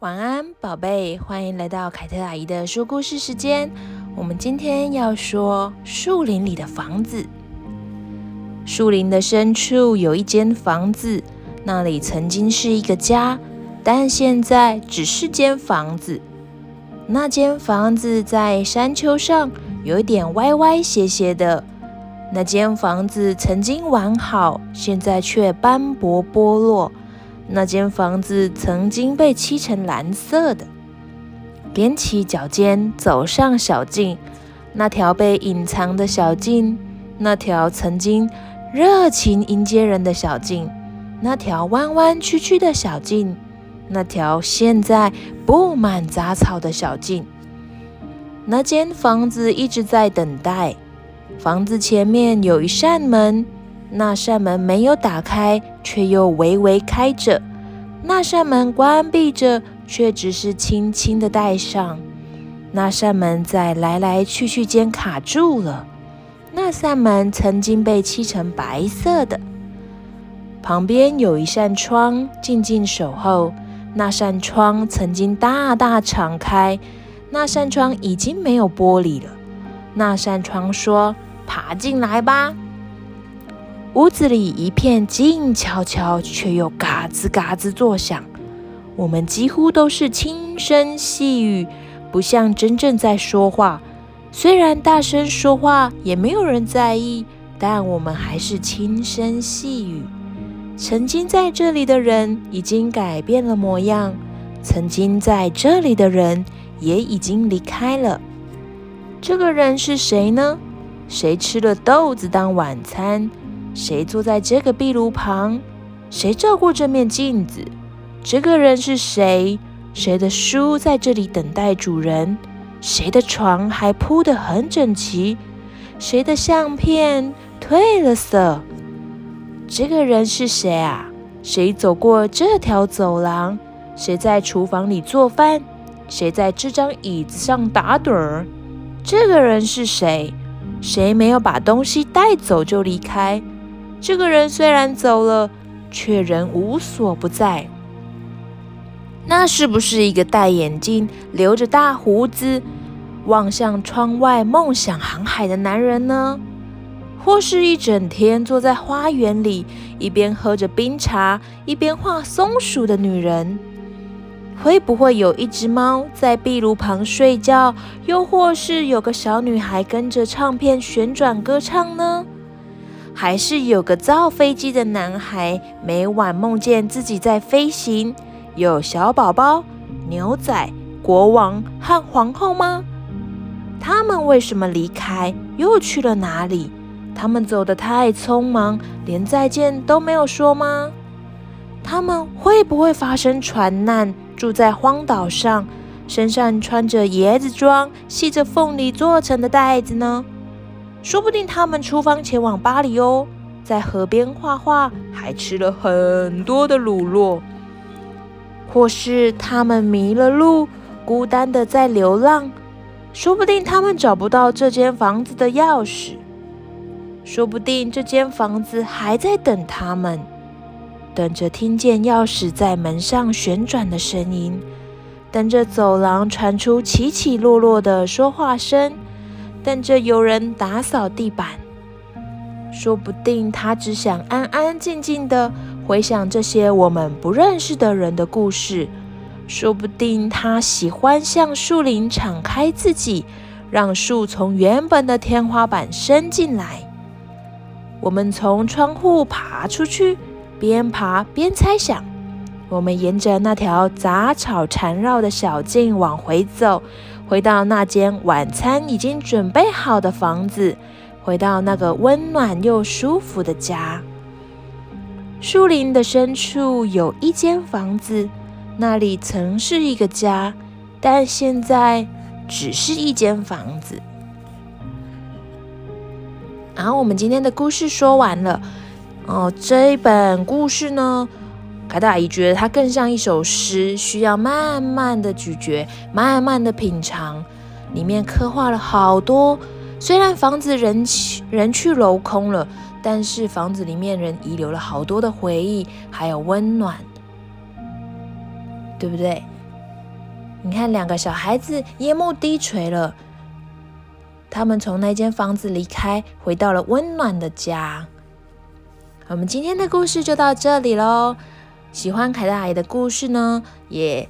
晚安，宝贝，欢迎来到凯特阿姨的说故事时间。我们今天要说树林里的房子。树林的深处有一间房子，那里曾经是一个家，但现在只是间房子。那间房子在山丘上，有一点歪歪斜斜的。那间房子曾经完好，现在却斑驳剥落。那间房子曾经被漆成蓝色的，踮起脚尖走上小径，那条被隐藏的小径，那条曾经热情迎接人的小径，那条弯弯曲曲的小径，那条现在布满杂草的小径。那间房子一直在等待。房子前面有一扇门。那扇门没有打开，却又微微开着；那扇门关闭着，却只是轻轻的带上。那扇门在来来去去间卡住了。那扇门曾经被漆成白色的。旁边有一扇窗，静静守候。那扇窗曾经大大敞开，那扇窗已经没有玻璃了。那扇窗说：“爬进来吧。”屋子里一片静悄悄，却又嘎吱嘎吱作响。我们几乎都是轻声细语，不像真正在说话。虽然大声说话也没有人在意，但我们还是轻声细语。曾经在这里的人已经改变了模样，曾经在这里的人也已经离开了。这个人是谁呢？谁吃了豆子当晚餐？谁坐在这个壁炉旁？谁照顾这面镜子？这个人是谁？谁的书在这里等待主人？谁的床还铺得很整齐？谁的相片褪了色？这个人是谁啊？谁走过这条走廊？谁在厨房里做饭？谁在这张椅子上打盹儿？这个人是谁？谁没有把东西带走就离开？这个人虽然走了，却仍无所不在。那是不是一个戴眼镜、留着大胡子、望向窗外、梦想航海的男人呢？或是一整天坐在花园里，一边喝着冰茶，一边画松鼠的女人？会不会有一只猫在壁炉旁睡觉？又或是有个小女孩跟着唱片旋转歌唱呢？还是有个造飞机的男孩，每晚梦见自己在飞行，有小宝宝、牛仔、国王和皇后吗？他们为什么离开？又去了哪里？他们走得太匆忙，连再见都没有说吗？他们会不会发生船难，住在荒岛上，身上穿着椰子装、系着凤梨做成的带子呢？说不定他们出发前往巴黎哦，在河边画画，还吃了很多的乳酪。或是他们迷了路，孤单的在流浪。说不定他们找不到这间房子的钥匙。说不定这间房子还在等他们，等着听见钥匙在门上旋转的声音，等着走廊传出起起落落的说话声。等着有人打扫地板，说不定他只想安安静静的回想这些我们不认识的人的故事。说不定他喜欢向树林敞开自己，让树从原本的天花板伸进来。我们从窗户爬出去，边爬边猜想。我们沿着那条杂草缠绕的小径往回走。回到那间晚餐已经准备好的房子，回到那个温暖又舒服的家。树林的深处有一间房子，那里曾是一个家，但现在只是一间房子。然后我们今天的故事说完了。哦，这一本故事呢，凯特阿姨觉得它更像一首诗，需要慢慢的咀嚼，慢慢的品尝。里面刻画了好多，虽然房子人去人去楼空了，但是房子里面人遗留了好多的回忆，还有温暖，对不对？你看，两个小孩子夜幕低垂了，他们从那间房子离开，回到了温暖的家。我们今天的故事就到这里喽。喜欢凯特阿姨的故事呢，也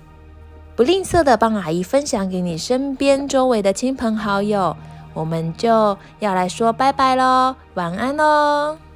不吝啬的帮阿姨分享给你身边周围的亲朋好友。我们就要来说拜拜喽，晚安喽。